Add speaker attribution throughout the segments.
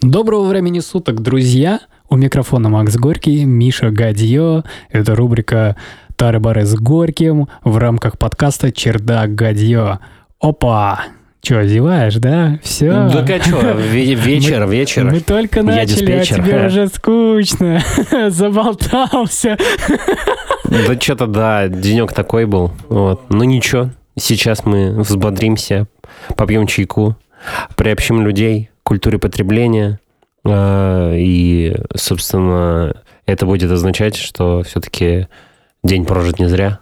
Speaker 1: Доброго времени суток, друзья! У микрофона Макс Горький, Миша Гадье. Это рубрика «Тары-бары с Горьким» в рамках подкаста «Чердак Гадье». Опа! Че, зеваешь, да? Все.
Speaker 2: Да а что, вечер,
Speaker 1: мы,
Speaker 2: вечер.
Speaker 1: Мы только начали, а тебе уже скучно. Заболтался.
Speaker 2: Да что-то, да, денек такой был. Вот. Ну ничего, сейчас мы взбодримся, попьем чайку, приобщим людей культуре потребления. А, и, собственно, это будет означать, что все-таки день прожит не зря.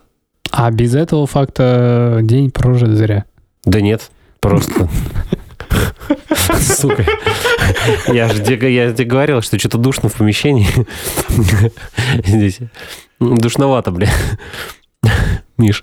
Speaker 1: А без этого факта день прожит зря.
Speaker 2: Да нет, Просто. Сука. Я же тебе, я тебе говорил, что что-то душно в помещении. Здесь душновато, бля. Миш,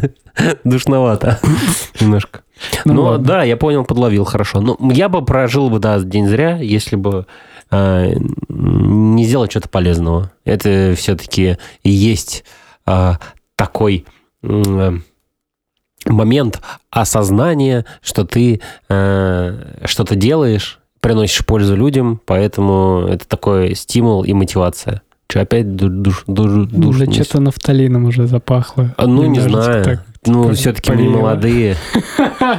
Speaker 2: душновато немножко. Ну, Но ладно. да, я понял, подловил хорошо. Но ну, я бы прожил бы, да, день зря, если бы э, не сделать что-то полезного. Это все-таки есть э, такой... Э, момент осознания, что ты э, что-то делаешь, приносишь пользу людям, поэтому это такой стимул и мотивация. Что, опять душ, душ, душ,
Speaker 1: Да что-то нафталином уже запахло.
Speaker 2: А, ну, не знаю. Так, ну, типа, все-таки мы молодые.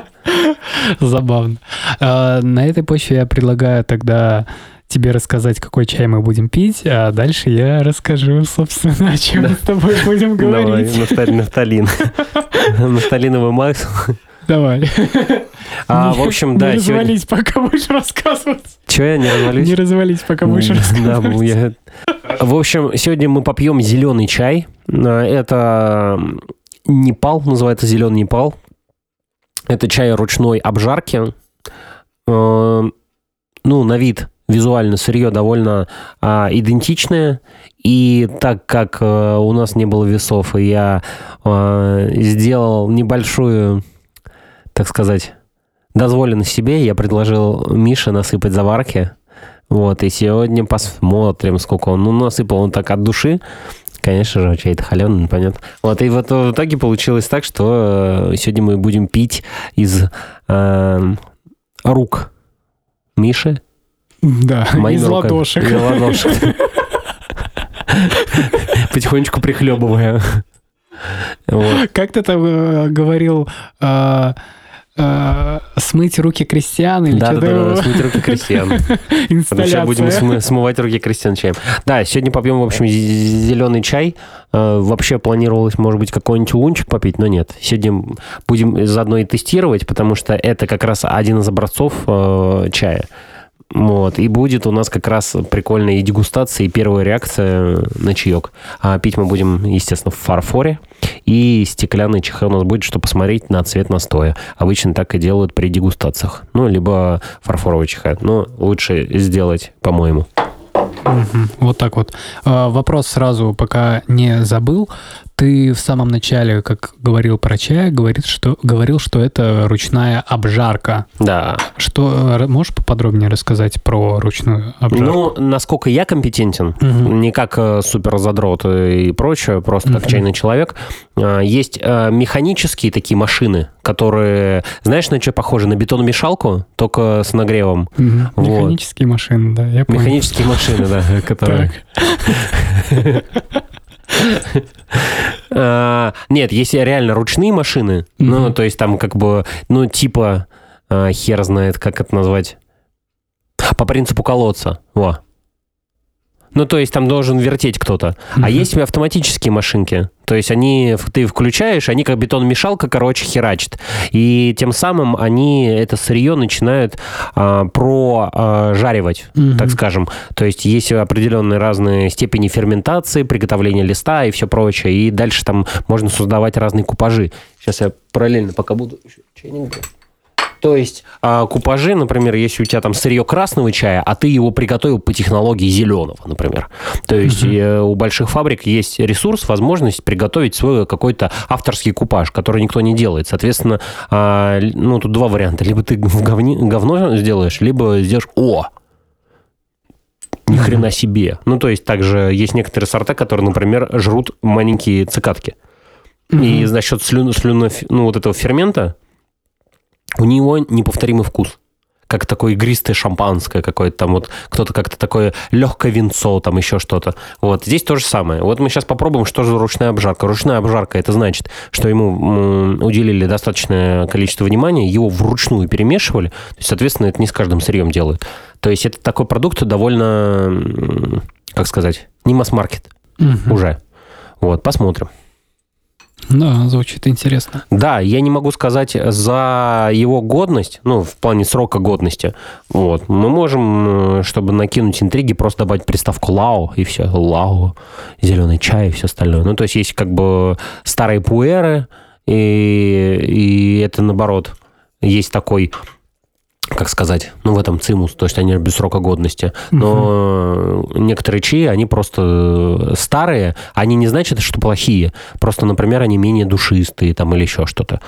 Speaker 1: Забавно. А, на этой почве я предлагаю тогда тебе рассказать, какой чай мы будем пить, а дальше я расскажу, собственно, о чем да. мы с тобой будем говорить.
Speaker 2: Давай, нафталин. Нафталиновый Макс.
Speaker 1: Давай.
Speaker 2: А, не, в общем, да.
Speaker 1: Не развались, пока будешь рассказывать.
Speaker 2: Чего я не развалюсь?
Speaker 1: Не развались, пока будешь рассказывать.
Speaker 2: В общем, сегодня мы попьем зеленый чай. Это Непал, называется зеленый Непал. Это чай ручной обжарки. Э, ну, на вид визуально сырье довольно а, идентичное. И так как а, у нас не было весов, и я а, сделал небольшую, так сказать, дозволенность себе, я предложил Мише насыпать заварки. Вот, и сегодня посмотрим, сколько он. Ну, насыпал он так от души. Конечно же, чай-то холеный, понятно. Вот, и вот в итоге получилось так, что э, сегодня мы будем пить из э, рук Миши,
Speaker 1: да, Моими из руками. ладошек. Из ладошек.
Speaker 2: Потихонечку прихлебывая.
Speaker 1: Как ты там э, говорил, а, смыть руки крестьян или
Speaker 2: да, что-то? Да, да, да, смыть руки крестьян. Инсталляция. Сейчас будем смывать руки крестьян чаем. Да, сегодня попьем, в общем, зеленый чай. Э, вообще планировалось, может быть, какой-нибудь лунчик попить, но нет. Сегодня будем заодно и тестировать, потому что это как раз один из образцов э, чая. Вот. И будет у нас как раз прикольная и дегустация, и первая реакция на чаек. А пить мы будем, естественно, в фарфоре. И стеклянный чехол у нас будет, чтобы посмотреть на цвет настоя. Обычно так и делают при дегустациях. Ну, либо фарфоровый чехол. Но лучше сделать, по-моему.
Speaker 1: Угу. Вот так вот. А, вопрос сразу, пока не забыл. Ты в самом начале, как говорил про чай, говорит, что, говорил, что это ручная обжарка.
Speaker 2: Да.
Speaker 1: Что можешь поподробнее рассказать про ручную обжарку?
Speaker 2: Ну, насколько я компетентен, угу. не как э, супер задрот и прочее, просто угу. как чайный человек. А, есть э, механические такие машины, которые, знаешь, на что похожи? На бетономешалку, только с нагревом.
Speaker 1: Угу. Вот. Механические машины, да, я
Speaker 2: понял. Механические машины, да, которые... А, нет, есть реально ручные машины. Ну, то есть там как бы, ну, типа, а, хер знает, как это назвать. По принципу колодца. Во. Ну, то есть там должен вертеть кто-то. Mm-hmm. А есть автоматические машинки. То есть они, ты включаешь, они как бетономешалка, короче, херачат. И тем самым они это сырье начинают а, прожаривать, mm-hmm. так скажем. То есть есть определенные разные степени ферментации, приготовления листа и все прочее. И дальше там можно создавать разные купажи. Сейчас я параллельно пока буду чайник то есть а, купажи, например, если у тебя там сырье красного чая, а ты его приготовил по технологии зеленого, например. То есть угу. у больших фабрик есть ресурс, возможность приготовить свой какой-то авторский купаж, который никто не делает. Соответственно, а, ну тут два варианта. Либо ты в говни, говно сделаешь, либо сделаешь «О!» Ни хрена себе. Ну, то есть, также есть некоторые сорта, которые, например, жрут маленькие цикадки. И за счет слюн, слюно, ну, вот этого фермента у него неповторимый вкус. как такое игристое шампанское какое-то там, вот кто-то как-то такое легкое винцо, там еще что-то. Вот здесь то же самое. Вот мы сейчас попробуем, что же ручная обжарка. Ручная обжарка, это значит, что ему уделили достаточное количество внимания, его вручную перемешивали, то есть, соответственно, это не с каждым сырьем делают. То есть это такой продукт довольно, как сказать, не масс-маркет угу. уже. Вот, посмотрим.
Speaker 1: Да, звучит интересно.
Speaker 2: Да, я не могу сказать за его годность, ну, в плане срока годности. Вот. Мы можем, э, чтобы накинуть интриги, просто добавить приставку лао, и все. Лао, зеленый чай и все остальное. Ну, то есть есть как бы старые пуэры, и, и это наоборот. Есть такой как сказать, ну, в этом цимус, то есть они без срока годности. Но угу. некоторые чаи, они просто старые, они не значат, что плохие. Просто, например, они менее душистые там или еще что-то.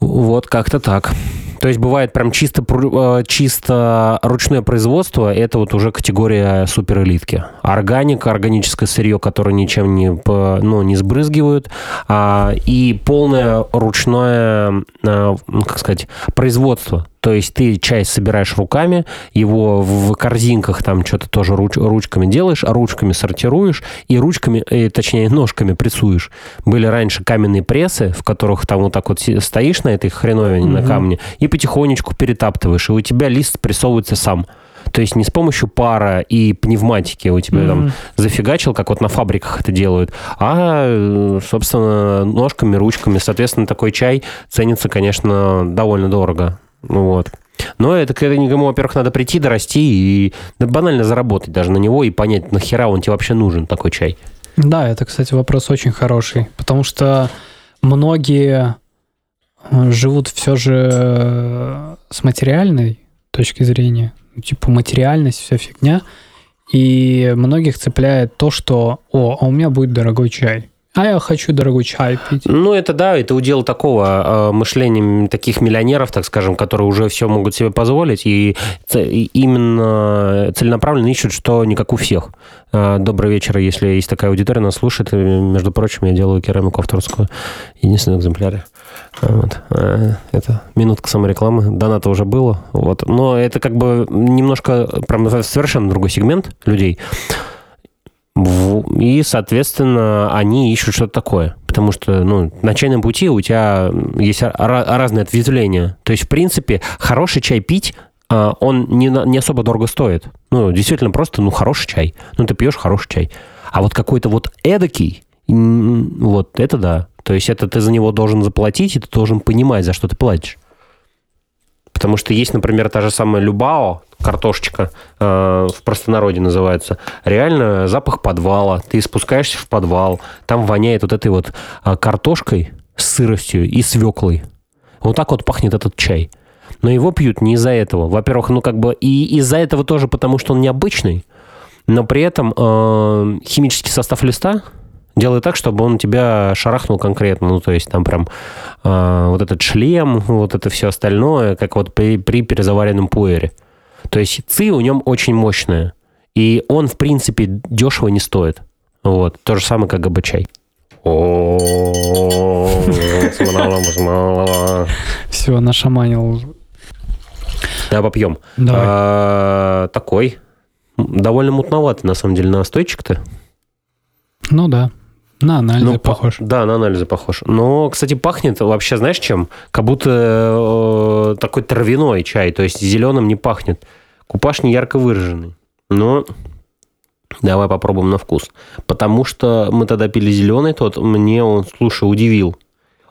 Speaker 2: Вот как-то так. То есть бывает прям чисто, э, чисто ручное производство, это вот уже категория суперэлитки. Органика, органическое сырье, которое ничем не, ну, не сбрызгивают, а, и полное ручное, а, как сказать, производство. То есть ты чай собираешь руками, его в корзинках там что-то тоже руч, ручками делаешь, а ручками сортируешь и ручками, э, точнее ножками прессуешь. Были раньше каменные прессы, в которых там вот так вот стоишь на этой хреновине, угу. на камне, и потихонечку перетаптываешь, и у тебя лист прессовывается сам. То есть не с помощью пара и пневматики у тебя mm-hmm. там зафигачил, как вот на фабриках это делают, а, собственно, ножками, ручками. Соответственно, такой чай ценится, конечно, довольно дорого. Ну вот. Но это к этому, во-первых, надо прийти, дорасти и да, банально заработать даже на него и понять, нахера он тебе вообще нужен, такой чай.
Speaker 1: Да, это, кстати, вопрос очень хороший, потому что многие э, живут все же э, с материальной точки зрения, ну, типа материальность, вся фигня, и многих цепляет то, что, о, а у меня будет дорогой чай. А я хочу дорогой чай пить.
Speaker 2: Ну, это да, это удел такого э, мышления таких миллионеров, так скажем, которые уже все могут себе позволить, и, и именно целенаправленно ищут, что не как у всех. Э, добрый вечер, если есть такая аудитория, нас слушает. Между прочим, я делаю керамику авторскую. Единственный экземпляр. Вот. Э, это минутка саморекламы. Доната уже было. Вот. Но это как бы немножко, прям совершенно другой сегмент людей. И, соответственно, они ищут что-то такое. Потому что ну, на чайном пути у тебя есть разные ответвления. То есть, в принципе, хороший чай пить, а, он не, не особо дорого стоит. Ну, действительно, просто, ну, хороший чай. Ну, ты пьешь хороший чай. А вот какой-то вот эдакий, вот это да. То есть это ты за него должен заплатить, и ты должен понимать, за что ты платишь. Потому что есть, например, та же самая Любао, картошечка э, в простонародье называется. Реально запах подвала. Ты спускаешься в подвал, там воняет вот этой вот э, картошкой с сыростью и свеклой. Вот так вот пахнет этот чай. Но его пьют не из-за этого. Во-первых, ну как бы и из-за этого тоже, потому что он необычный. Но при этом э, химический состав листа Делай так, чтобы он тебя шарахнул конкретно. Ну, то есть там прям э, вот этот шлем, вот это все остальное, как вот при, при перезаваренном пуэре. То есть ци у нем очень мощная. И он, в принципе, дешево не стоит. Вот. То же самое, как ГБ-чай.
Speaker 1: Все, нашаманил.
Speaker 2: Да, попьем. А, такой. Довольно мутноватый, на самом деле, настойчик-то.
Speaker 1: Ну да. На анализы ну, похож.
Speaker 2: Да, на анализы похож. Но, кстати, пахнет вообще, знаешь, чем? Как будто э, такой травяной чай, то есть зеленым не пахнет. Купаж не ярко выраженный. Но давай попробуем на вкус. Потому что мы тогда пили зеленый тот, мне он, слушай, удивил.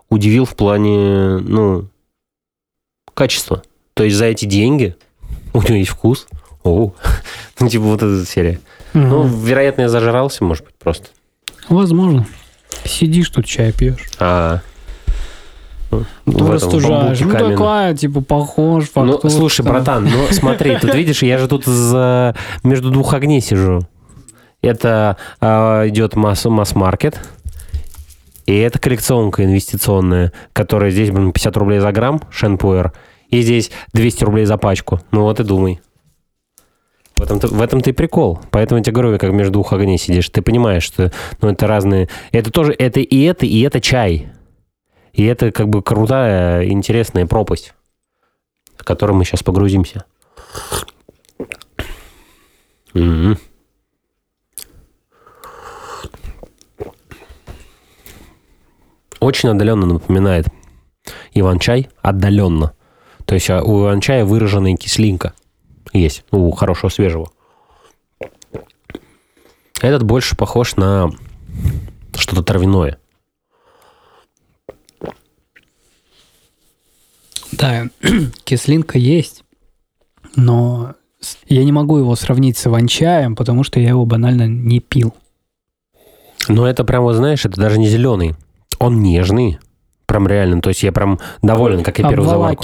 Speaker 2: Удивил в плане, ну, качества. То есть за эти деньги у него есть вкус. О, ну, типа вот эта серия. Угу. Ну, вероятно, я зажрался, может быть, просто.
Speaker 1: Возможно. Сидишь тут чай пьешь.
Speaker 2: А,
Speaker 1: ну, растужаешь. Ну, такая, типа, похож,
Speaker 2: фактур, Ну, слушай, братан, ну, смотри, тут видишь, я же тут за... между двух огней сижу. Это э, идет масс- масс-маркет, и это коллекционка инвестиционная, которая здесь, блин, 50 рублей за грамм, шенпуэр, и здесь 200 рублей за пачку. Ну вот и думай. В этом-то, в этом-то и прикол. Поэтому я тебе говорю, как между двух огней сидишь. Ты понимаешь, что ну, это разные... Это тоже... Это и это, и это чай. И это как бы крутая, интересная пропасть. в который мы сейчас погрузимся. М-м. Очень отдаленно напоминает Иван-чай, отдаленно. То есть а, у Иван-чая выраженная кислинка есть, у хорошего свежего. Этот больше похож на что-то травяное.
Speaker 1: Да, кислинка есть, но я не могу его сравнить с иван-чаем, потому что я его банально не пил.
Speaker 2: Но это прям, вот знаешь, это даже не зеленый. Он нежный. Прям реально. То есть я прям доволен, как я первую заварку.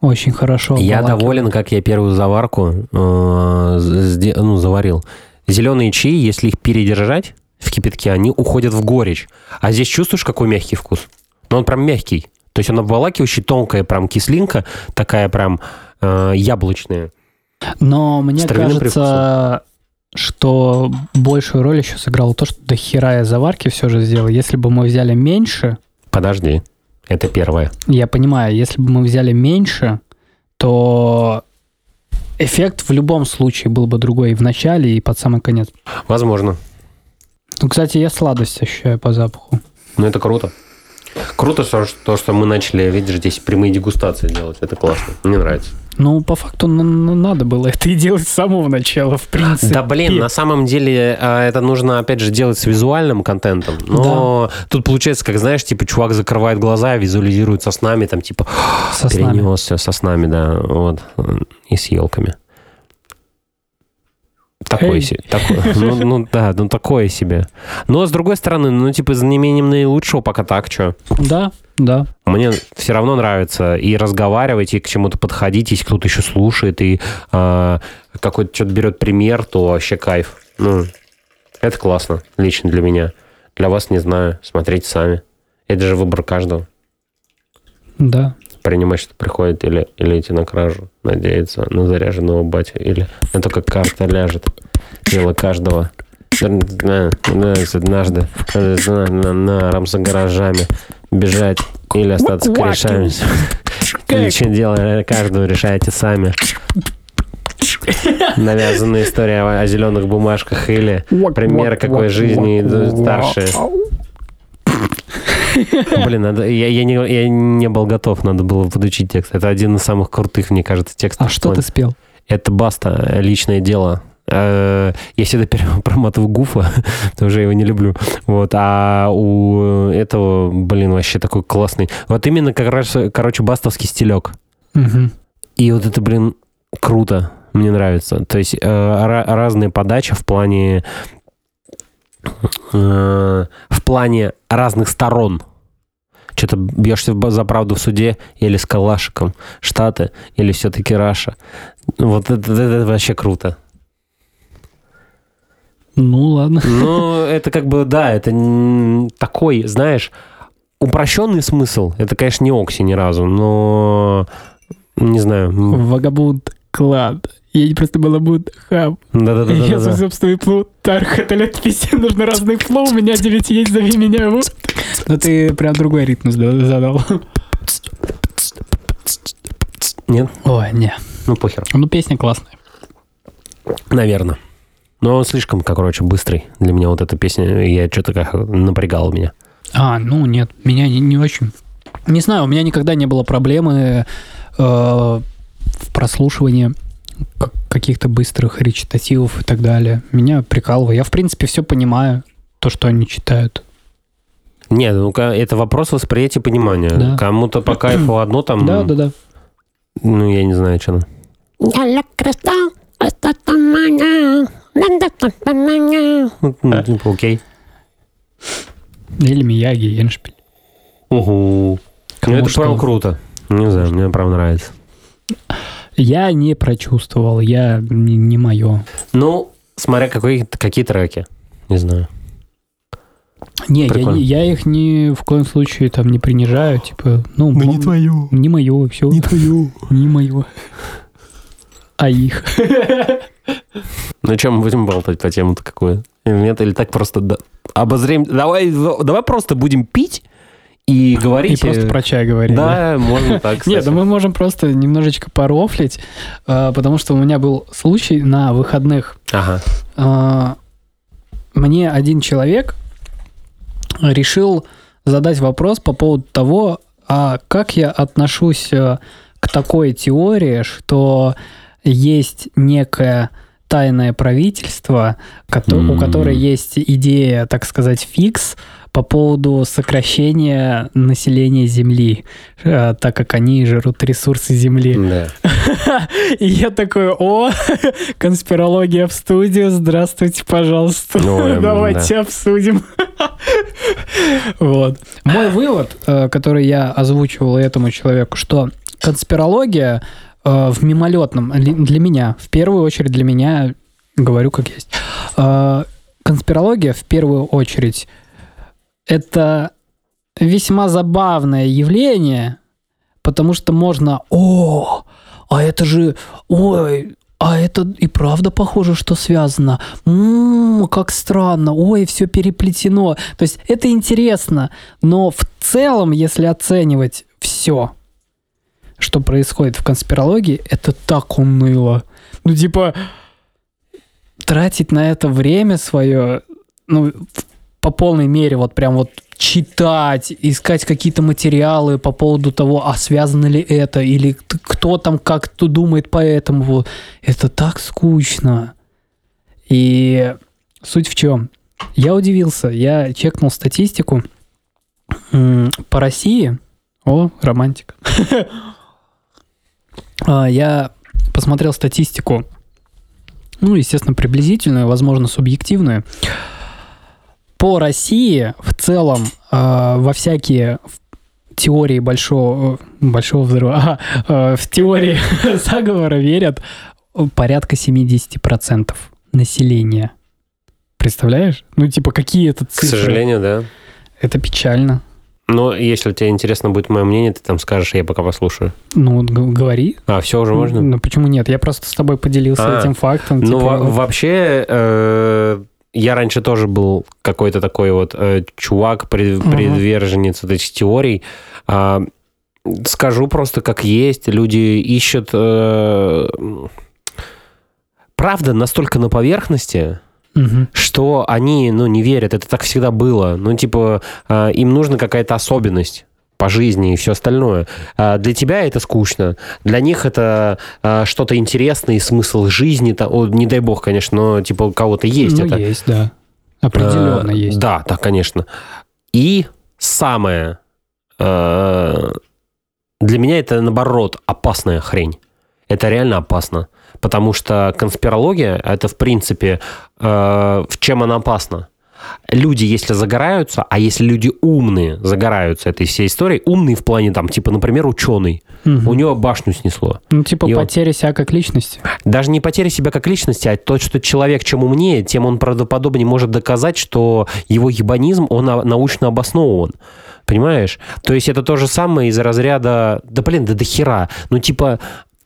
Speaker 1: Очень хорошо.
Speaker 2: Я доволен, как я первую заварку э, ну, заварил. Зеленые чаи, если их передержать в кипятке, они уходят в горечь. А здесь чувствуешь, какой мягкий вкус? Ну, он прям мягкий. То есть он обволакивающий, тонкая прям кислинка, такая прям э, яблочная.
Speaker 1: Но мне кажется, что большую роль еще сыграло то, что до хера я заварки все же сделал. Если бы мы взяли меньше,
Speaker 2: Подожди, это первое.
Speaker 1: я понимаю, если бы мы взяли меньше, то эффект в любом случае был бы другой и в начале, и под самый конец.
Speaker 2: Возможно.
Speaker 1: Ну, кстати, я сладость ощущаю по запаху.
Speaker 2: Ну, это круто. Круто, что, то, что мы начали, видишь, здесь прямые дегустации делать. Это классно. Мне нравится.
Speaker 1: Ну, по факту надо было это и делать с самого начала, в принципе.
Speaker 2: Да, блин, на самом деле а, это нужно, опять же, делать с визуальным контентом. Но тут получается, как знаешь, типа, чувак закрывает глаза, визуализирует со снами, там, типа,
Speaker 1: Со снами.
Speaker 2: перенесся со снами, да, вот, и с елками. Такое
Speaker 1: Эй.
Speaker 2: себе. Такое, ну, ну, да, ну такое себе. Но с другой стороны, ну, типа, за неимением наилучшего пока так, что.
Speaker 1: Да, да.
Speaker 2: Мне все равно нравится и разговаривать, и к чему-то подходить, если кто-то еще слушает, и а, какой-то что-то берет пример, то вообще кайф. Ну, это классно, лично для меня. Для вас не знаю, смотрите сами. Это же выбор каждого.
Speaker 1: Да.
Speaker 2: Принимать, что приходит, или, или идти на кражу, надеяться на заряженного батю, или на то, как карта ляжет. Дело каждого. На- на- Однажды на, на, на рам за гаражами бежать или остаться корешами. Личное дело каждого решаете сами. Навязанная история о, о зеленых бумажках или пример какой жизни идут старшие. Блин, надо, я, я, не, я не был готов, надо было подучить текст. Это один из самых крутых, мне кажется, текстов.
Speaker 1: А что ты спел?
Speaker 2: Это Баста, личное дело. Э, Я всегда проматываю Гуфа, потому что я его не люблю. Вот, а у этого, блин, вообще такой классный. Вот именно как раз, короче, бастовский стилек.
Speaker 1: Мгм.
Speaker 2: И вот это, блин, круто. Мне нравится. То есть э, ра- разные подачи в плане э, в плане разных сторон. Что-то бьешься за правду в суде или с калашиком. Штаты или все-таки Раша. Вот это, это- это вообще круто.
Speaker 1: Ну, ладно.
Speaker 2: Ну, это как бы, да, это такой, знаешь, упрощенный смысл. Это, конечно, не Окси ни разу, но не знаю.
Speaker 1: Вагабунд клад. Я не просто балабунд хаб. Я
Speaker 2: Да-да-да.
Speaker 1: свой собственный плут. Тарх, это лет 50, нужно разных флоу. У меня 9 есть, зови меня. Вот. Ну ты прям другой ритм задал.
Speaker 2: Нет?
Speaker 1: Ой, не.
Speaker 2: Ну, похер.
Speaker 1: Ну песня классная.
Speaker 2: Наверное. Но он слишком, короче, быстрый. Для меня вот эта песня, я что-то как напрягал меня.
Speaker 1: А, ну нет, меня не, не очень. Не знаю, у меня никогда не было проблемы э, в прослушивании каких-то быстрых речитативов и так далее. Меня прикалывало. Я, в принципе, все понимаю, то, что они читают.
Speaker 2: Нет, ну это вопрос восприятия понимания.
Speaker 1: Да.
Speaker 2: Кому-то по кайфу одно там,
Speaker 1: Да, да, да.
Speaker 2: ну, я не знаю, что. Ну, ну, типа, окей.
Speaker 1: Или Мияги, Еншпиль.
Speaker 2: Угу. Ну, это прям круто. Не знаю, мне прям нравится.
Speaker 1: Я не прочувствовал, я не, не мое.
Speaker 2: Ну, смотря какой, какие треки. Не знаю.
Speaker 1: Не, я,
Speaker 2: Прикольно.
Speaker 1: не- я их ни в коем случае там не принижаю, типа, ну, м-
Speaker 2: твое.
Speaker 1: не мое, все.
Speaker 2: твое.
Speaker 1: Не мое. А их.
Speaker 2: Ну, чем мы будем болтать по тему-то какую? Нет? Или так просто да, обозрем... Давай, давай просто будем пить и
Speaker 1: И
Speaker 2: говорите...
Speaker 1: просто про чай говорили.
Speaker 2: Да, можно так,
Speaker 1: Нет, да мы можем просто немножечко порофлить, э, потому что у меня был случай на выходных.
Speaker 2: Ага.
Speaker 1: Э, Мне один человек решил задать вопрос по поводу того, а как я отношусь э, к такой теории, что есть некое тайное правительство, у которой есть идея, так сказать, фикс по поводу сокращения населения Земли, э, так как они жрут ресурсы Земли.
Speaker 2: Да.
Speaker 1: И я такой, о, конспирология в студию, здравствуйте, пожалуйста,
Speaker 2: Ой,
Speaker 1: давайте обсудим. Вот. Мой вывод, э, который я озвучивал этому человеку, что конспирология э, в мимолетном, для меня, в первую очередь для меня, говорю как есть, конспирология в первую очередь это весьма забавное явление, потому что можно, о, а это же, ой, а это и правда похоже, что связано. М, как странно, ой, все переплетено. То есть это интересно, но в целом, если оценивать все, что происходит в конспирологии, это так уныло. Ну, типа, тратить на это время свое, ну, по полной мере, вот прям вот читать, искать какие-то материалы по поводу того, а связано ли это, или кто там как-то думает по этому. Это так скучно. И суть в чем? Я удивился, я чекнул статистику по России. О, романтик. А, Я посмотрел статистику, ну, естественно, приблизительную, возможно, субъективную. По России в целом э, во всякие в- теории большого, большого взрыва, а, э, в теории заговора верят порядка 70% населения. Представляешь? Ну, типа, какие это
Speaker 2: К
Speaker 1: цифры?
Speaker 2: сожалению, да.
Speaker 1: Это печально.
Speaker 2: Но если тебе интересно будет мое мнение, ты там скажешь, я пока послушаю.
Speaker 1: Ну, вот говори.
Speaker 2: А, все уже можно?
Speaker 1: Ну, почему нет? Я просто с тобой поделился
Speaker 2: А,
Speaker 1: этим фактом.
Speaker 2: Ну,
Speaker 1: типа,
Speaker 2: вообще, э, я раньше тоже был какой-то такой вот э, чувак, пред-
Speaker 1: Ага.
Speaker 2: приверженец вот этих теорий. А, скажу просто как есть. Люди ищут... э, правда настолько на поверхности,
Speaker 1: Мгм.
Speaker 2: что они, ну, не верят. Это так всегда было. Ну, типа, э, им нужна какая-то особенность по жизни и все остальное. А Для тебя это скучно, для них это э, что-то интересное, и смысл жизни, не дай бог, конечно, но типа у кого-то есть
Speaker 1: ну,
Speaker 2: это.
Speaker 1: есть, да. Определенно
Speaker 2: Э,
Speaker 1: есть.
Speaker 2: Да, да, конечно. И самое э, для меня это наоборот опасная хрень. Это реально опасно. Потому что конспирология это в принципе э, в чем она опасна? Люди, если загораются, а если люди умные загораются этой всей историей, умные в плане там, типа, например, ученый,
Speaker 1: Мгм.
Speaker 2: у него башню снесло.
Speaker 1: Ну, типа
Speaker 2: и он-
Speaker 1: потеря себя как личности.
Speaker 2: Даже не потеря себя как личности, а то, что человек чем умнее, тем он правдоподобнее может доказать, что его ебанизм, он научно обоснован. Понимаешь? То есть это то же самое из разряда, да блин, да до хера. Ну типа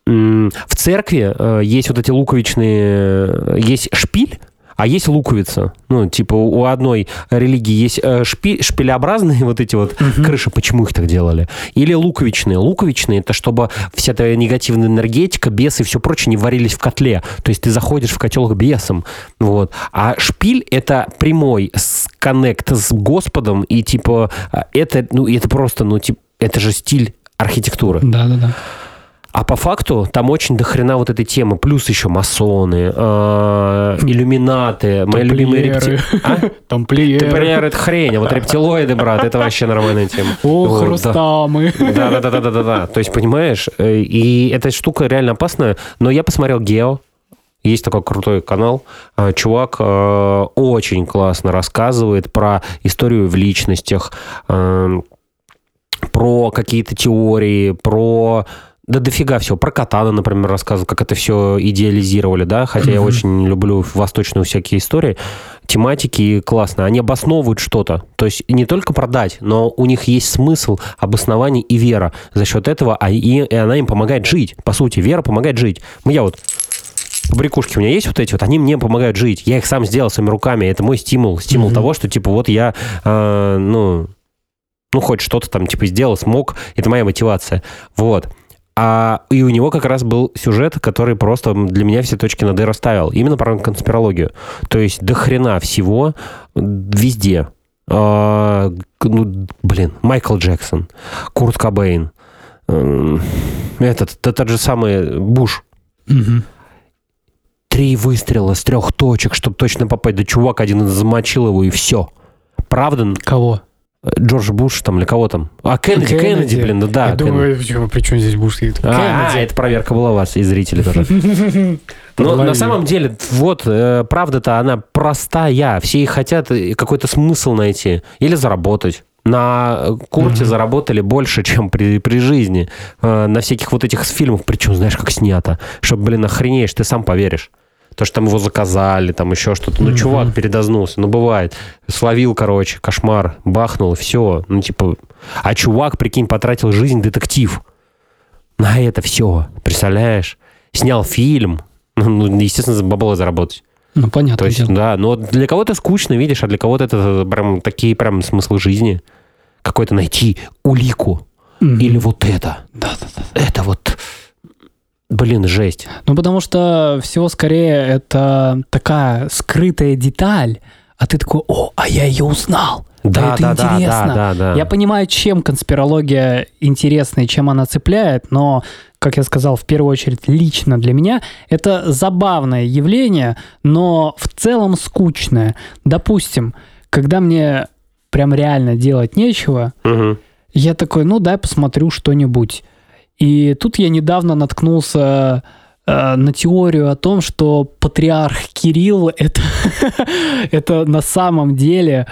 Speaker 2: в церкви э, есть вот эти луковичные, э, есть шпиль, а есть луковица. Ну, типа, у одной религии есть э, шпи- шпилеобразные вот эти вот крыши. Почему их так делали? Или луковичные. Луковичные — это чтобы вся эта негативная энергетика, бесы и все прочее не варились в котле. То есть ты заходишь в котел к бесам. Вот. А шпиль — это прямой коннект с Господом, и типа э, это, ну, это просто, ну, типа, это же стиль архитектуры.
Speaker 1: Да-да-да.
Speaker 2: А по факту там очень дохрена вот этой темы. Плюс еще масоны, э, иллюминаты, мои любимые
Speaker 1: Тамплиеры.
Speaker 2: репти- А?
Speaker 1: Тамплиеры.
Speaker 2: Тамплиеры это хрень, а вот рептилоиды, брат, это вообще нормальная тема.
Speaker 1: Ох,
Speaker 2: Вот, да.
Speaker 1: Рустамы.
Speaker 2: Да, да, да, да, да, да, да. То есть, понимаешь, э, и эта штука реально опасная. Но я посмотрел Гео. Есть такой крутой канал. А, Чувак э, очень классно рассказывает про историю в личностях, э, про какие-то теории, про да дофига всего. Про Катана, например, рассказывал, как это все идеализировали, да, хотя я очень люблю восточные всякие истории. Тематики классно, они обосновывают что-то. То есть не только продать, но у них есть смысл, обоснование и вера. За счет этого, а и, и она им помогает жить. По сути, вера помогает жить. Я вот побрякушки у меня есть вот эти вот, они мне помогают жить. Я их сам сделал своими руками. Это мой стимул. Стимул
Speaker 1: Мгм.
Speaker 2: того, что типа вот я, э, ну, ну, хоть что-то там, типа, сделал, смог. Это моя мотивация. Вот. А, и у него как раз был сюжет, который просто для меня все точки над «и» расставил. Именно про конспирологию. То есть до хрена всего везде. А, ну, блин, Майкл Джексон, Курт Кобейн, эм, этот, этот же самый Буш.
Speaker 1: Мгм.
Speaker 2: Три выстрела с трех точек, чтобы точно попасть. Да чувак один замочил его, и все. Правда?
Speaker 1: Кого?
Speaker 2: Джордж Буш там или кого там? А, Кеннеди, Кеннеди,
Speaker 1: Кеннеди.
Speaker 2: блин, да, да.
Speaker 1: Я
Speaker 2: Кеннеди.
Speaker 1: думаю, чё, при чем здесь Буш? стоит?
Speaker 2: А, а, это проверка была у вас, и зрители тоже. Но на самом деле, вот, э, правда-то она простая. Все и хотят э, какой-то смысл найти или заработать. На э, Курте
Speaker 1: Мгм.
Speaker 2: заработали больше, чем при, при жизни. На всяких вот этих фильмах, причем знаешь, как снято. Что, блин, охренеешь, ты сам поверишь. То, что там его заказали, там еще что-то. Ну, чувак передознулся, ну, бывает. Словил, короче, кошмар, бахнул, все. Ну, типа... А чувак, прикинь, потратил жизнь детектив. На это все, представляешь? Снял фильм, ну, ну, естественно, за бабло заработать.
Speaker 1: Ну, понятно.
Speaker 2: То есть, да, но для кого-то скучно, видишь, а для кого-то это прям такие прям смыслы жизни. Какой-то найти улику. Или вот это.
Speaker 1: Да, да, да.
Speaker 2: Это вот, блин, жесть.
Speaker 1: Ну, потому что всего скорее это такая скрытая деталь, а ты такой, о, а я ее узнал.
Speaker 2: Да,
Speaker 1: это
Speaker 2: да, да,
Speaker 1: интересно.
Speaker 2: да, да, да.
Speaker 1: Я понимаю, чем конспирология интересна и чем она цепляет, но, как я сказал, в первую очередь лично для меня это забавное явление, но в целом скучное. Допустим, когда мне прям реально делать нечего,
Speaker 2: Мгм.
Speaker 1: я такой, ну дай посмотрю что-нибудь. И тут я недавно наткнулся э, на теорию о том, что патриарх Кирилл это, это на самом деле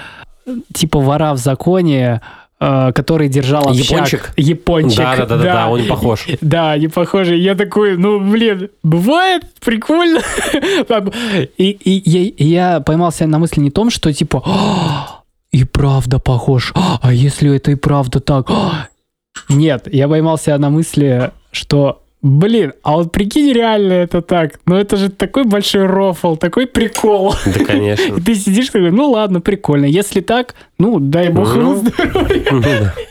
Speaker 1: типа вора в законе, э, который держал общак.
Speaker 2: Япончик?
Speaker 1: Япончик.
Speaker 2: Да, да, да, да, да, он не похож.
Speaker 1: Да, не похожий. Я такой, ну, блин, бывает, прикольно. И, и я, я поймался на мысли не том, что типа, «А, и правда похож, а если это и правда так? А». Нет, я поймался на мысли, что, блин, а вот прикинь, реально это так. Ну это же такой большой рофл, такой прикол.
Speaker 2: Да, конечно.
Speaker 1: И ты сидишь такой, ну ладно, прикольно. Если так, ну дай бог ему
Speaker 2: Ну,
Speaker 1: здоровья.
Speaker 2: Ну, да.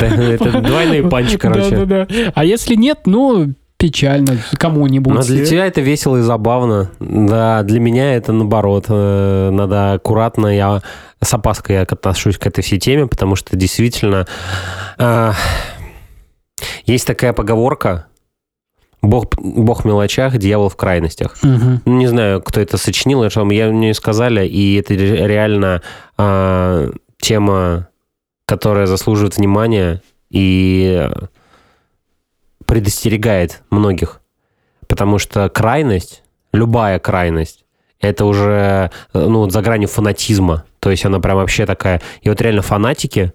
Speaker 2: Да, Это двойной панч, короче.
Speaker 1: Да-да-да. А если нет, ну, печально кому-нибудь.
Speaker 2: Но для тебя это весело и забавно. Да, для меня это наоборот. Э, Надо аккуратно. Я с опаской отношусь к этой всей теме, потому что действительно э, есть такая поговорка. Бог, Бог в мелочах, дьявол в крайностях. Ну, Не знаю, кто это сочинил, что я мне сказали, и это ре- реально а, тема, которая заслуживает внимания и предостерегает многих. Потому что крайность, любая крайность, это уже э, ну, за гранью фанатизма. То есть она прям вообще такая... И вот реально фанатики,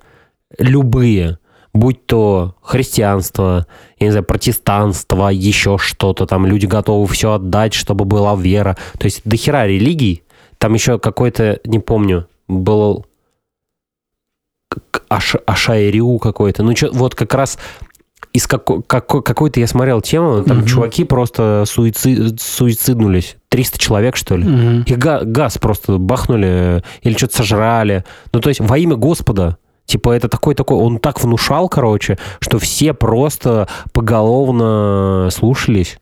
Speaker 2: любые, будь то христианство, я не знаю, протестанство, еще что-то, там люди готовы все отдать, чтобы была вера. То есть до хера религий, там еще какой-то, не помню, был Аш, Ашайрю какой-то. Ну, чё, вот как раз из како- како- какой-то я смотрел тему, там
Speaker 1: Мгм.
Speaker 2: чуваки просто суици- суициднулись. 300 человек, что ли?
Speaker 1: Мгм.
Speaker 2: Их га- газ просто бахнули э, или что-то сожрали. Ну, то есть во имя Господа. Типа это такой-такой, он так внушал, короче, что все просто поголовно слушались.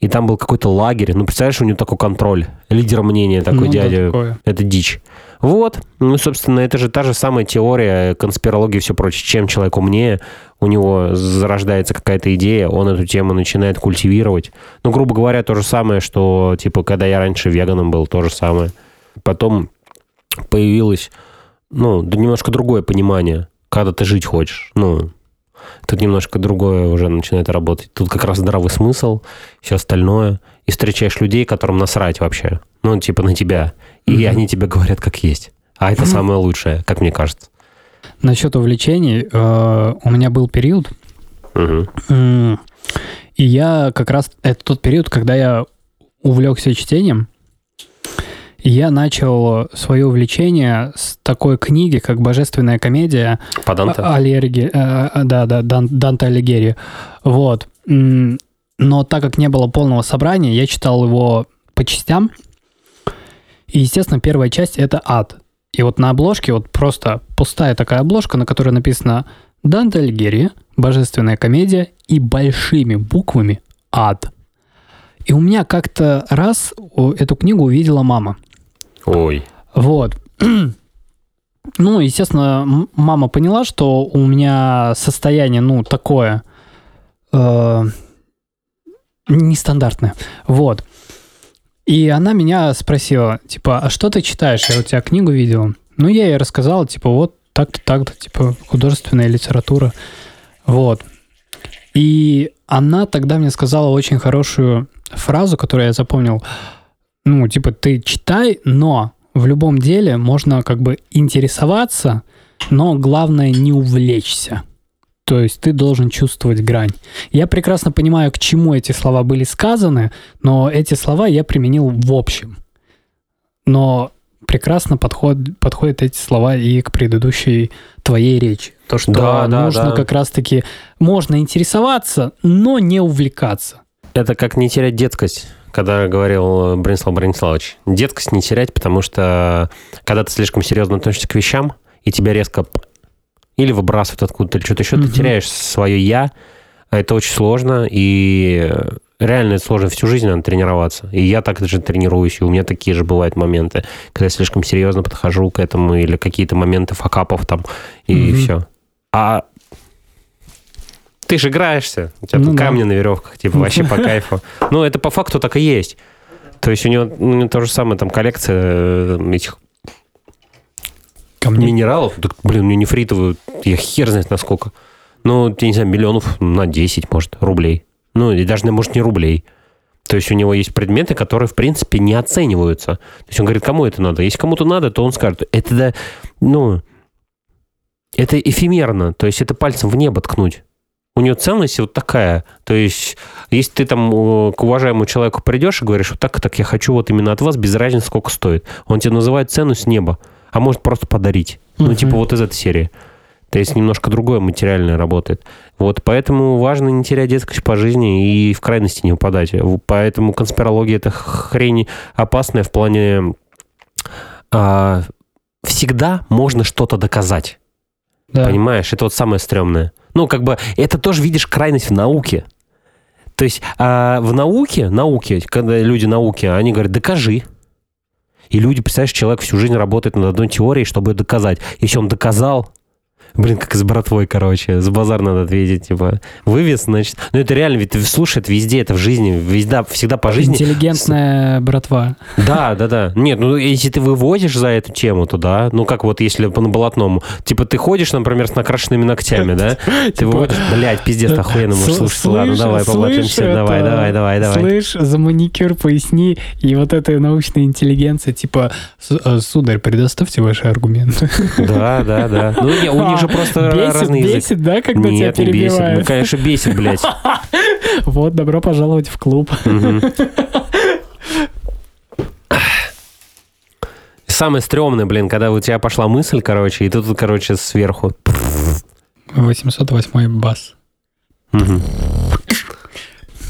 Speaker 2: И там был какой-то лагерь. Ну, представляешь, у него такой контроль. Лидер мнения такой
Speaker 1: Ну да,
Speaker 2: дядя.
Speaker 1: такое.
Speaker 2: Это дичь. Вот. Ну, собственно, это же та же самая теория конспирологии и все прочее. Чем человек умнее, у него зарождается какая-то идея, он эту тему начинает культивировать. Ну, грубо говоря, то же самое, что, типа, когда я раньше веганом был, то же самое. Потом появилось, ну, да немножко другое понимание, когда ты жить хочешь. Ну, тут немножко другое уже начинает работать. Тут как раз здравый смысл, все остальное. И встречаешь людей, которым насрать вообще. Ну, типа на тебя. И
Speaker 1: Мгм.
Speaker 2: они тебе говорят, как есть. А это самое лучшее, как мне кажется.
Speaker 1: Насчет увлечений, э, у меня был период, м, и я как раз, это тот период, когда я увлекся чтением, я начал свое увлечение с такой книги, как «Божественная комедия»
Speaker 2: По Данте?
Speaker 1: А- Алиерги, э, да, да, Дан- Данте Алигьери. Вот. Но так как не было полного собрания, я читал его по частям. И, естественно, первая часть — это ад. И вот на обложке вот просто пустая такая обложка, на которой написано «Данте Альгери. Божественная комедия» и большими буквами «Ад». И у меня как-то раз эту книгу увидела мама.
Speaker 2: Ой.
Speaker 1: Вот. Ну, естественно, мама поняла, что у меня состояние, ну, такое э, нестандартное. Вот. И она меня спросила, типа, а что ты читаешь? Я у тебя книгу видел. Ну, я ей рассказал, типа, вот так-то, так-то, типа, художественная литература. Вот. И она тогда мне сказала очень хорошую фразу, которую я запомнил. Ну, типа, ты читай, но в любом деле можно как бы интересоваться, но главное не увлечься. То есть ты должен чувствовать грань. Я прекрасно понимаю, к чему эти слова были сказаны, но эти слова я применил в общем. Но прекрасно подход, подходят эти слова и к предыдущей твоей речи. То, что
Speaker 2: Да, да,
Speaker 1: нужно
Speaker 2: да.
Speaker 1: как раз-таки, можно интересоваться, но не увлекаться.
Speaker 2: Это как не терять детскость, когда говорил Бронислав Брониславович. Детскость не терять, потому что когда ты слишком серьезно относишься к вещам, и тебя резко или выбрасывают откуда-то, или что-то еще,
Speaker 1: Мгм.
Speaker 2: ты теряешь свое «я», а это очень сложно, и реально это сложно всю жизнь надо тренироваться. И я так же тренируюсь, и у меня такие же бывают моменты, когда я слишком серьезно подхожу к этому, или какие-то моменты факапов там, и
Speaker 1: Мгм.
Speaker 2: все. А ты же играешься, у тебя
Speaker 1: Ну
Speaker 2: тут
Speaker 1: да.
Speaker 2: камни на веревках, типа вообще по кайфу. Ну, это по факту так и есть. То есть у него, у него то же самое, там коллекция э, этих
Speaker 1: Ко мне
Speaker 2: минералов. Так, блин, у него нефритовую, я хер знает насколько. Ну, я не знаю, миллионов на 10, может, рублей. Ну, и даже, может, не рублей. То есть у него есть предметы, которые, в принципе, не оцениваются. То есть он говорит, кому это надо? Если кому-то надо, то он скажет, это, да, ну, это эфемерно. То есть это пальцем в небо ткнуть. У нее ценность вот такая. То есть, если ты там к уважаемому человеку придешь и говоришь, вот так и так я хочу вот именно от вас, без разницы, сколько стоит. Он тебе называет цену с неба, а может просто подарить. Ну,
Speaker 1: Мгм.
Speaker 2: типа вот из этой серии. То есть немножко другое материальное работает. Вот поэтому важно не терять детскость по жизни и в крайности не упадать. Поэтому конспирология это хрень опасная в плане а, всегда можно что-то доказать.
Speaker 1: да.
Speaker 2: Понимаешь, это вот самое стрёмное. Ну, как бы, это тоже видишь крайность в науке. То есть а, в науке, науке, когда люди науки, они говорят, докажи. И люди, представляешь, человек всю жизнь работает над одной теорией, чтобы ее доказать. Если он доказал, блин, как с братвой, короче, за базар надо ответить, типа, вывез, значит. Ну, это реально, ведь ты слушай, это везде, это в жизни, везде, всегда по жизни.
Speaker 1: Интеллигентная братва.
Speaker 2: Да, да, да. Нет, ну если ты вывозишь за эту тему, то да. Ну как вот если по болотному. Типа ты ходишь, например, с накрашенными ногтями, да? Ты выводишь, блядь, пиздец, охуенно можешь
Speaker 1: Типа, С-
Speaker 2: слушать. Ладно, давай, поплатимся. Давай, давай, давай, давай.
Speaker 1: Слышь, за маникюр поясни. И вот эта научная интеллигенция, типа, «С- э, сударь, предоставьте ваши аргументы.
Speaker 2: Да, да, да. Ну, у них же просто
Speaker 1: бесит,
Speaker 2: разный язык.
Speaker 1: бесит, да, когда
Speaker 2: Нет,
Speaker 1: тебя
Speaker 2: не бесит. Ну,
Speaker 1: перебивают?
Speaker 2: конечно, бесит, блядь.
Speaker 1: Вот, добро пожаловать в клуб.
Speaker 2: Самое стрёмное, блин, когда у тебя пошла мысль, короче, и тут, короче, сверху.
Speaker 1: 808 бас.
Speaker 2: Мгм.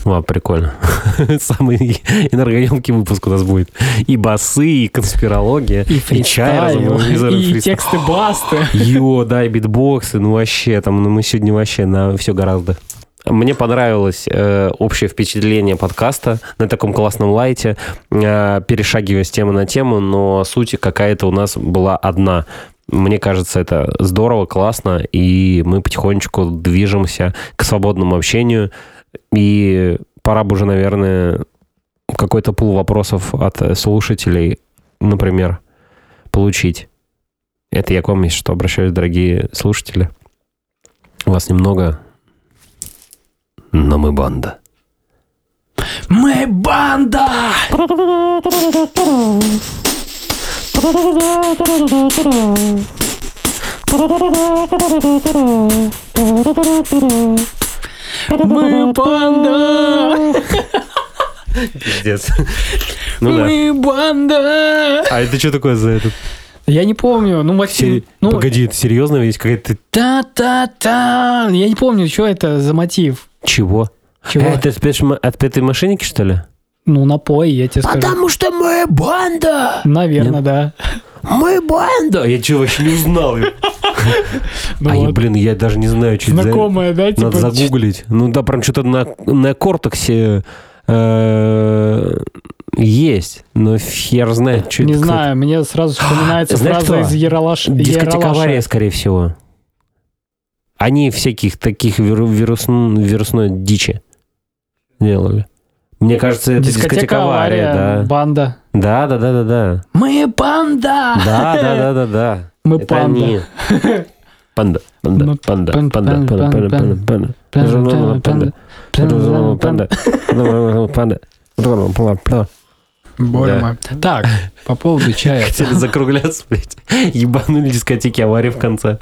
Speaker 2: О, прикольно. Самый энергоемкий выпуск у нас будет. И басы, и конспирология,
Speaker 1: И
Speaker 2: и чай
Speaker 1: и
Speaker 2: фристайл.
Speaker 1: тексты басты.
Speaker 2: Йо, да, и битбоксы, ну вообще, там, ну мы сегодня вообще на все гораздо. Мне понравилось э, общее впечатление подкаста на таком классном лайте, э, перешагивая с темы на тему, но суть какая-то у нас была одна. Мне кажется, это здорово, классно, и мы потихонечку движемся к свободному общению. И пора бы уже, наверное, какой-то пул вопросов от слушателей, например, получить. Это я к вам, если что, обращаюсь, дорогие слушатели. Вас немного, но мы банда.
Speaker 1: Мы банда! Мы банда!
Speaker 2: Пиздец. Ну да.
Speaker 1: Мы банда!
Speaker 2: А это что такое за этот?
Speaker 1: Я не помню, ну, Максим,
Speaker 2: Се-
Speaker 1: ну,
Speaker 2: Погоди, это серьезно? Есть какая-то...
Speaker 1: та-та-та, я не помню, что это за мотив.
Speaker 2: Чего?
Speaker 1: Чего?
Speaker 2: Это от пятой- мошенники, что ли?
Speaker 1: Ну, напой, я тебе скажу.
Speaker 2: что мы банда!
Speaker 1: Наверное, да.
Speaker 2: Мы банда! Я что, вообще не узнал?
Speaker 1: Ну
Speaker 2: а я, блин, я даже не знаю, что
Speaker 1: Знакомая, да? Типа,
Speaker 2: Надо загуглить. Ну да, прям что-то на, кортексе э, есть, но хер знает, что
Speaker 1: Не
Speaker 2: это. кстати.
Speaker 1: знаю, мне сразу вспоминается фраза из Ералаш...
Speaker 2: Дискотека
Speaker 1: Ералаша.
Speaker 2: авария, скорее всего. Они всяких таких виру- вирус- вирусной дичи делали. Мне кажется, это дискотека, авария, да.
Speaker 1: банда.
Speaker 2: Да, да, да, да, да.
Speaker 1: Мы банда!
Speaker 2: Да, да, да, да, да.
Speaker 1: Мы
Speaker 2: Это
Speaker 1: панда.
Speaker 2: они. Панда, панда,
Speaker 1: Мы
Speaker 2: панда,
Speaker 1: пан-
Speaker 2: панда,
Speaker 1: пан-
Speaker 2: панда,
Speaker 1: пан-
Speaker 2: панда, панда, панда.
Speaker 1: Панда,
Speaker 2: Панда.
Speaker 1: панда,
Speaker 2: Панда. Панда. Панда.
Speaker 1: Боже
Speaker 2: Да.
Speaker 1: мой. Так, по поводу чая.
Speaker 2: Хотели закругляться, блядь. Ебанули дискотеки аварии в конце.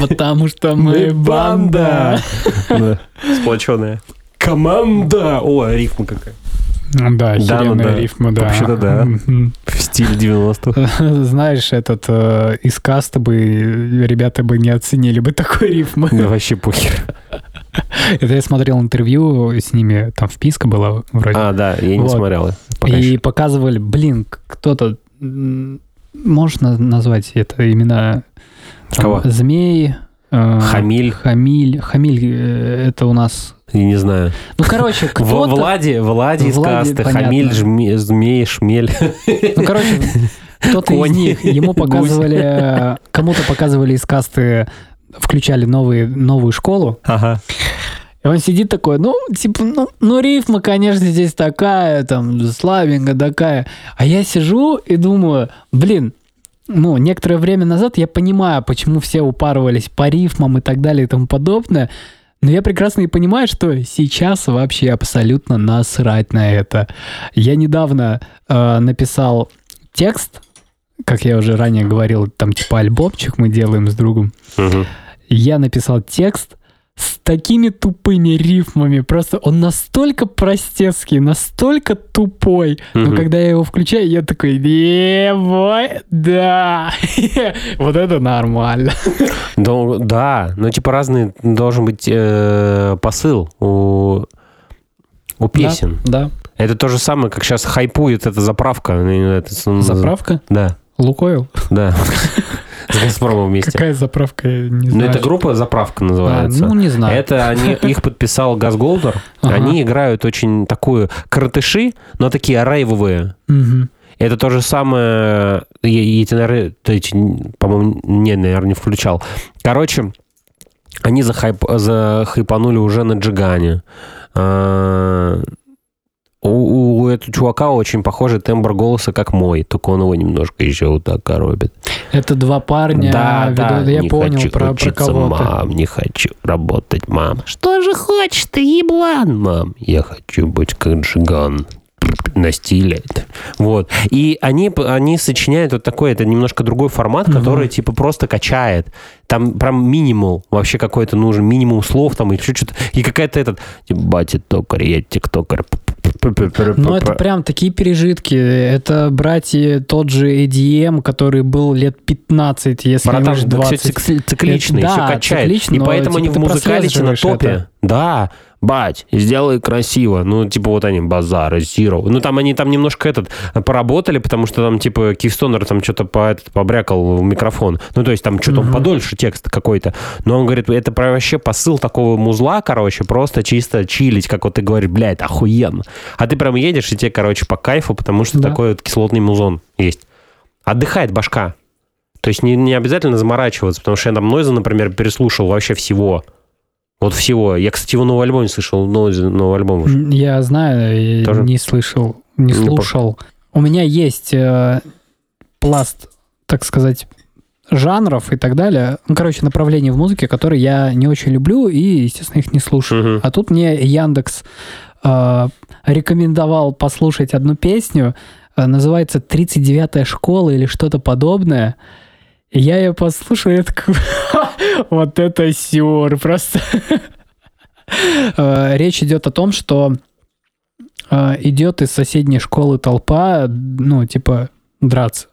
Speaker 1: Потому что мы банда.
Speaker 2: Да. Сплоченная. Команда! О, рифма какая.
Speaker 1: Да,
Speaker 2: Да, ну да.
Speaker 1: рифма, да.
Speaker 2: Вообще-то да. В стиле 90-х.
Speaker 1: Знаешь, этот э, из каста бы ребята бы не оценили бы такой рифмы.
Speaker 2: Да вообще похер.
Speaker 1: Это я смотрел интервью с ними, там вписка была вроде.
Speaker 2: А, да, я не
Speaker 1: Вот.
Speaker 2: смотрел.
Speaker 1: И
Speaker 2: еще.
Speaker 1: показывали, блин, кто-то... Можно назвать это имена? там,
Speaker 2: Кого?
Speaker 1: Змей. Э,
Speaker 2: Хамиль.
Speaker 1: Хамиль. Хамиль э, это у нас...
Speaker 2: Я не знаю.
Speaker 1: Ну, короче, кто-то...
Speaker 2: Влади, Влади из касты. Хамиль, Змей, Шмель.
Speaker 1: Ну, короче, кто-то из них, ему показывали, кому-то показывали из касты, включали новые, новую школу,
Speaker 2: Ага.
Speaker 1: и он сидит такой, ну, типа, ну, ну, рифма, конечно, здесь такая, там, слабенькая такая. А я сижу и думаю, блин, ну, некоторое время назад я понимаю, почему все упарывались по рифмам и так далее и тому подобное, но я прекрасно и понимаю, что сейчас вообще абсолютно насрать на это. Я недавно э, написал текст, как я уже ранее говорил, там типа альбомчик мы делаем с другом.
Speaker 2: Мгм.
Speaker 1: Я написал текст с такими тупыми рифмами. Просто он настолько простецкий, настолько тупой. Но когда я его включаю, я такой, «Е-бой, да, вот это нормально.
Speaker 2: Да, Да, но типа разный должен быть э, посыл у, у песен.
Speaker 1: Да.
Speaker 2: Это то же самое, как сейчас хайпует эта заправка. это
Speaker 1: Заправка?
Speaker 2: Да,
Speaker 1: Лукойл?
Speaker 2: да. Газпромом вместе.
Speaker 1: Какая заправка? Не
Speaker 2: Ну,
Speaker 1: знаю.
Speaker 2: это группа «Заправка»
Speaker 1: А,
Speaker 2: называется.
Speaker 1: ну, не знаю.
Speaker 2: Это они, их подписал Газголдер.
Speaker 1: Ага.
Speaker 2: Они играют очень такую коротыши, но такие рейвовые.
Speaker 1: Мгм.
Speaker 2: Это то же самое... Я, я тебе, наверное, по-моему, не, наверное, не включал. Короче, они захайп, захайпанули уже на Джигане. У, у этого чувака очень похожий тембр голоса, как мой, только он его немножко еще вот так коробит.
Speaker 1: Это два парня.
Speaker 2: да, да,
Speaker 1: ведут- я
Speaker 2: не
Speaker 1: понял
Speaker 2: хочу
Speaker 1: про, про
Speaker 2: учиться,
Speaker 1: кого-то.
Speaker 2: мам, не хочу работать, мам. Что же хочешь ты, еблан? Мам, я хочу быть как Джиган на стиле. Вот. И они, они сочиняют вот такой, это немножко другой формат,
Speaker 1: Мгм.
Speaker 2: который типа просто качает. Там прям минимум вообще какой-то нужен, минимум слов там, и еще что-то. И какая-то этот, типа, батя токарь, я тиктокер.
Speaker 1: Ну, это прям такие пережитки. Это братья тот же EDM, который был лет 15, если не
Speaker 2: Братан,
Speaker 1: уж
Speaker 2: да,
Speaker 1: 20.
Speaker 2: всё цикли- циклично,
Speaker 1: Это-
Speaker 2: все
Speaker 1: да,
Speaker 2: качает.
Speaker 1: циклично,
Speaker 2: и поэтому
Speaker 1: типа,
Speaker 2: они в
Speaker 1: ты
Speaker 2: музыкалите на топе.
Speaker 1: это.
Speaker 2: Да, бать, сделай красиво. Ну, типа вот они, базар, зиро. Ну, там они там немножко этот поработали, потому что там, типа, Киевстонер там что-то по, этот, побрякал в микрофон. Ну, то есть там что-то
Speaker 1: Мгм.
Speaker 2: подольше текст какой-то. Но он говорит, это вообще посыл такого музла, короче, просто чисто чилить, как вот ты говоришь, бля, это охуенно. А ты прям едешь, и тебе, короче, по кайфу, потому что
Speaker 1: Да.
Speaker 2: такой вот кислотный музон есть. Отдыхает башка. То есть не, не обязательно заморачиваться, потому что я там Нойза, например, переслушал вообще всего. Вот всего. Я, кстати, его новый альбом не слышал. Нойза, новый альбом.
Speaker 1: М, Я знаю, я
Speaker 2: Тоже?
Speaker 1: не слышал, не
Speaker 2: Ну,
Speaker 1: слушал. У меня есть э, пласт, так сказать, жанров и так далее. Ну, короче, направлений в музыке, которые я не очень люблю и, естественно, их не слушаю.
Speaker 2: Мгм.
Speaker 1: А тут мне Яндекс э, рекомендовал послушать одну песню, э, называется «39-я школа» или что-то подобное. Я ее послушал, и я такой, вот это сюр, просто. Э, Речь идет о том, что э, идет из соседней школы толпа, ну, типа, драться.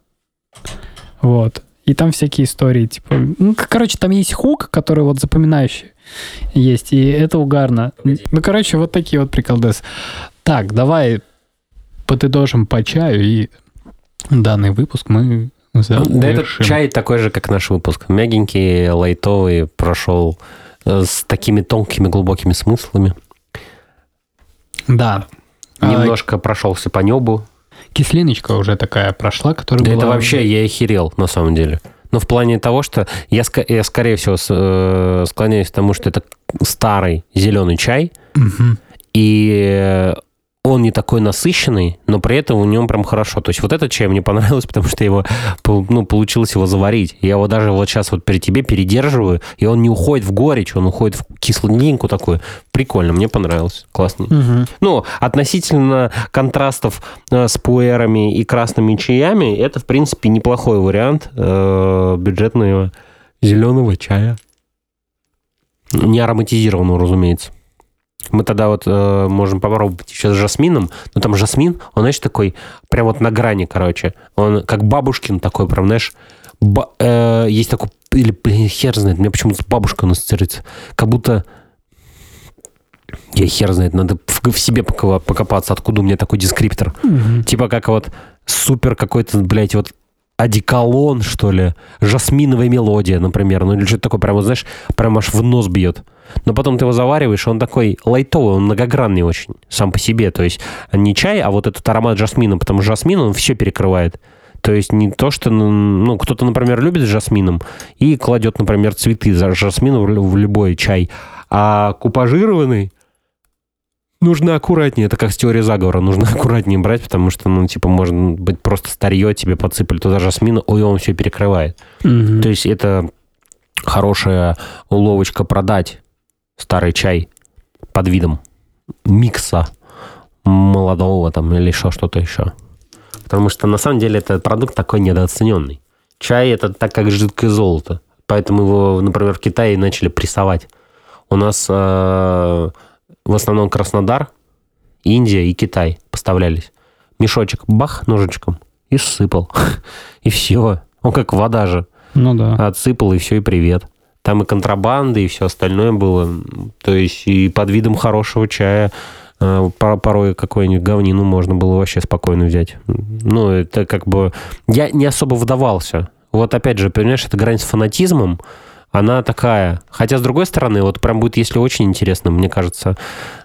Speaker 1: Вот. И там всякие истории, типа... Ну, короче, там есть хук, который вот запоминающий есть, и это угарно. Ну, короче, вот такие вот приколдесы. Так, давай подытожим по чаю, и данный выпуск мы
Speaker 2: Да этот чай такой же, как наш выпуск. Мягенький, лайтовый, прошел э, с такими тонкими, глубокими смыслами.
Speaker 1: Да. А,
Speaker 2: Немножко прошелся по небу.
Speaker 1: Кислиночка уже такая прошла, которая
Speaker 2: Да
Speaker 1: была...
Speaker 2: это вообще я охерел, на самом деле. Но в плане того, что я, я скорее всего, э, склоняюсь к тому, что это старый зеленый чай,
Speaker 1: Мгм.
Speaker 2: и он не такой насыщенный, но при этом в нем прям хорошо. То есть вот этот чай мне понравилось, потому что его, ну, получилось его заварить. Я его даже вот сейчас вот перед тебе передерживаю, и он не уходит в горечь, он уходит в кислотненькую такую. Прикольно, мне понравилось. Классно.
Speaker 1: Мгм.
Speaker 2: Ну, относительно контрастов э, с пуэрами и красными чаями, это, в принципе, неплохой вариант э, бюджетного зеленого чая. Не ароматизированного, разумеется. Мы тогда вот э, можем попробовать еще с жасмином. Но там жасмин, он, знаешь, такой, прям вот на грани, короче. Он как бабушкин такой, прям, знаешь, ба- э, есть такой, или, блин, хер знает, мне почему-то бабушка ассоциируется. Как будто я хер знает, надо в, в себе покопаться, откуда у меня такой дескриптор.
Speaker 1: Мгм.
Speaker 2: Типа как вот супер какой-то, блядь, вот одеколон, что ли, жасминовая мелодия, например, ну или что-то такое, прям, вот, знаешь, прям аж в нос бьет. Но потом ты его завариваешь, он такой лайтовый, он многогранный очень, сам по себе. То есть не чай, а вот этот аромат жасмина, потому что жасмин, он все перекрывает. То есть не то, что, ну, кто-то, например, любит с жасмином и кладет, например, цветы за жасмин в лю- в любой чай, а купажированный нужно аккуратнее. Это как с теорией заговора. Нужно аккуратнее брать, потому что, ну, типа, может быть, просто старье тебе подсыпали туда жасмина, ой, он все перекрывает.
Speaker 1: Мгм.
Speaker 2: То есть это хорошая уловочка продать старый чай под видом микса молодого там или еще что-то еще. Потому что на самом деле это продукт такой недооцененный. Чай это так как жидкое золото. Поэтому его, например, в Китае начали прессовать. У нас э, в основном Краснодар, Индия и Китай поставлялись. Мешочек бах ножичком и сыпал. И все. Он как вода же
Speaker 1: Ну да.
Speaker 2: отсыпал, и все, и привет. Там и контрабанда, и все остальное было. То есть и под видом хорошего чая э, пор- порой какую-нибудь говнину можно было вообще спокойно взять. Ну, это как бы... Я не особо вдавался. Вот опять же, понимаешь, эта грань с фанатизмом, она такая. Хотя, с другой стороны, вот прям будет, если очень интересно, мне кажется,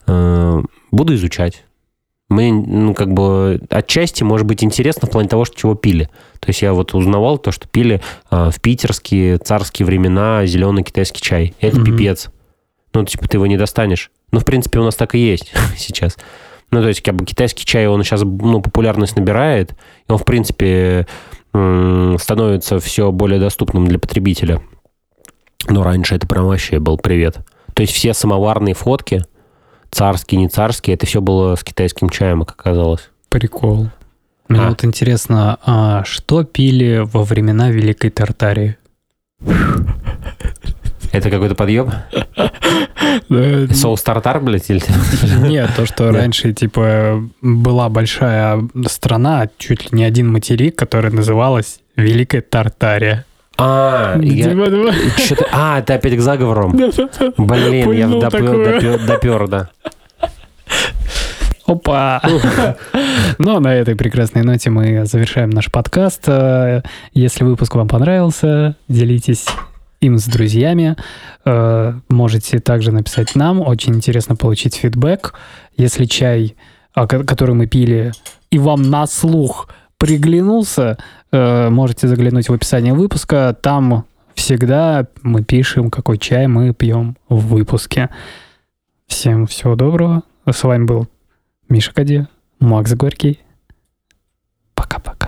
Speaker 2: э, буду изучать. Мне, ну, как бы, отчасти, может быть, интересно в плане того, что чего пили. То есть я вот узнавал то, что пили а, в питерские царские времена зеленый китайский чай. Это
Speaker 1: Мгм.
Speaker 2: пипец. Ну, типа, ты его не достанешь. Ну, в принципе, у нас так и есть сейчас. Ну, то есть, как бы китайский чай, он сейчас, ну, популярность набирает, и он, в принципе, становится все более доступным для потребителя. Но раньше это прям вообще был привет. То есть все самоварные фотки, царские, не царские, это все было с китайским чаем, как оказалось.
Speaker 1: Прикол. Мне
Speaker 2: А.
Speaker 1: вот интересно, а что пили во времена Великой Тартарии?
Speaker 2: Это какой-то подъем? Соус тартар, блядь, или...
Speaker 1: Нет, то, что раньше, типа, была большая страна, чуть ли не один материк, которая называлась Великая Тартария.
Speaker 2: А, я...
Speaker 1: Да.
Speaker 2: Что-то... А, это опять к заговорам. Блин, я допер, допер, допер, да.
Speaker 1: Опа! Ну, на этой прекрасной ноте мы завершаем наш подкаст. Э, Если выпуск вам понравился, делитесь им с друзьями. Э, Можете также написать нам. Очень интересно получить фидбэк. Если чай, а, ко- который мы пили, и вам на слух приглянулся, Э, можете заглянуть в описание выпуска. Там всегда мы пишем, какой чай мы пьем в выпуске. Всем всего доброго. С вами был Миша Кади, Макс Горький. Пока-пока.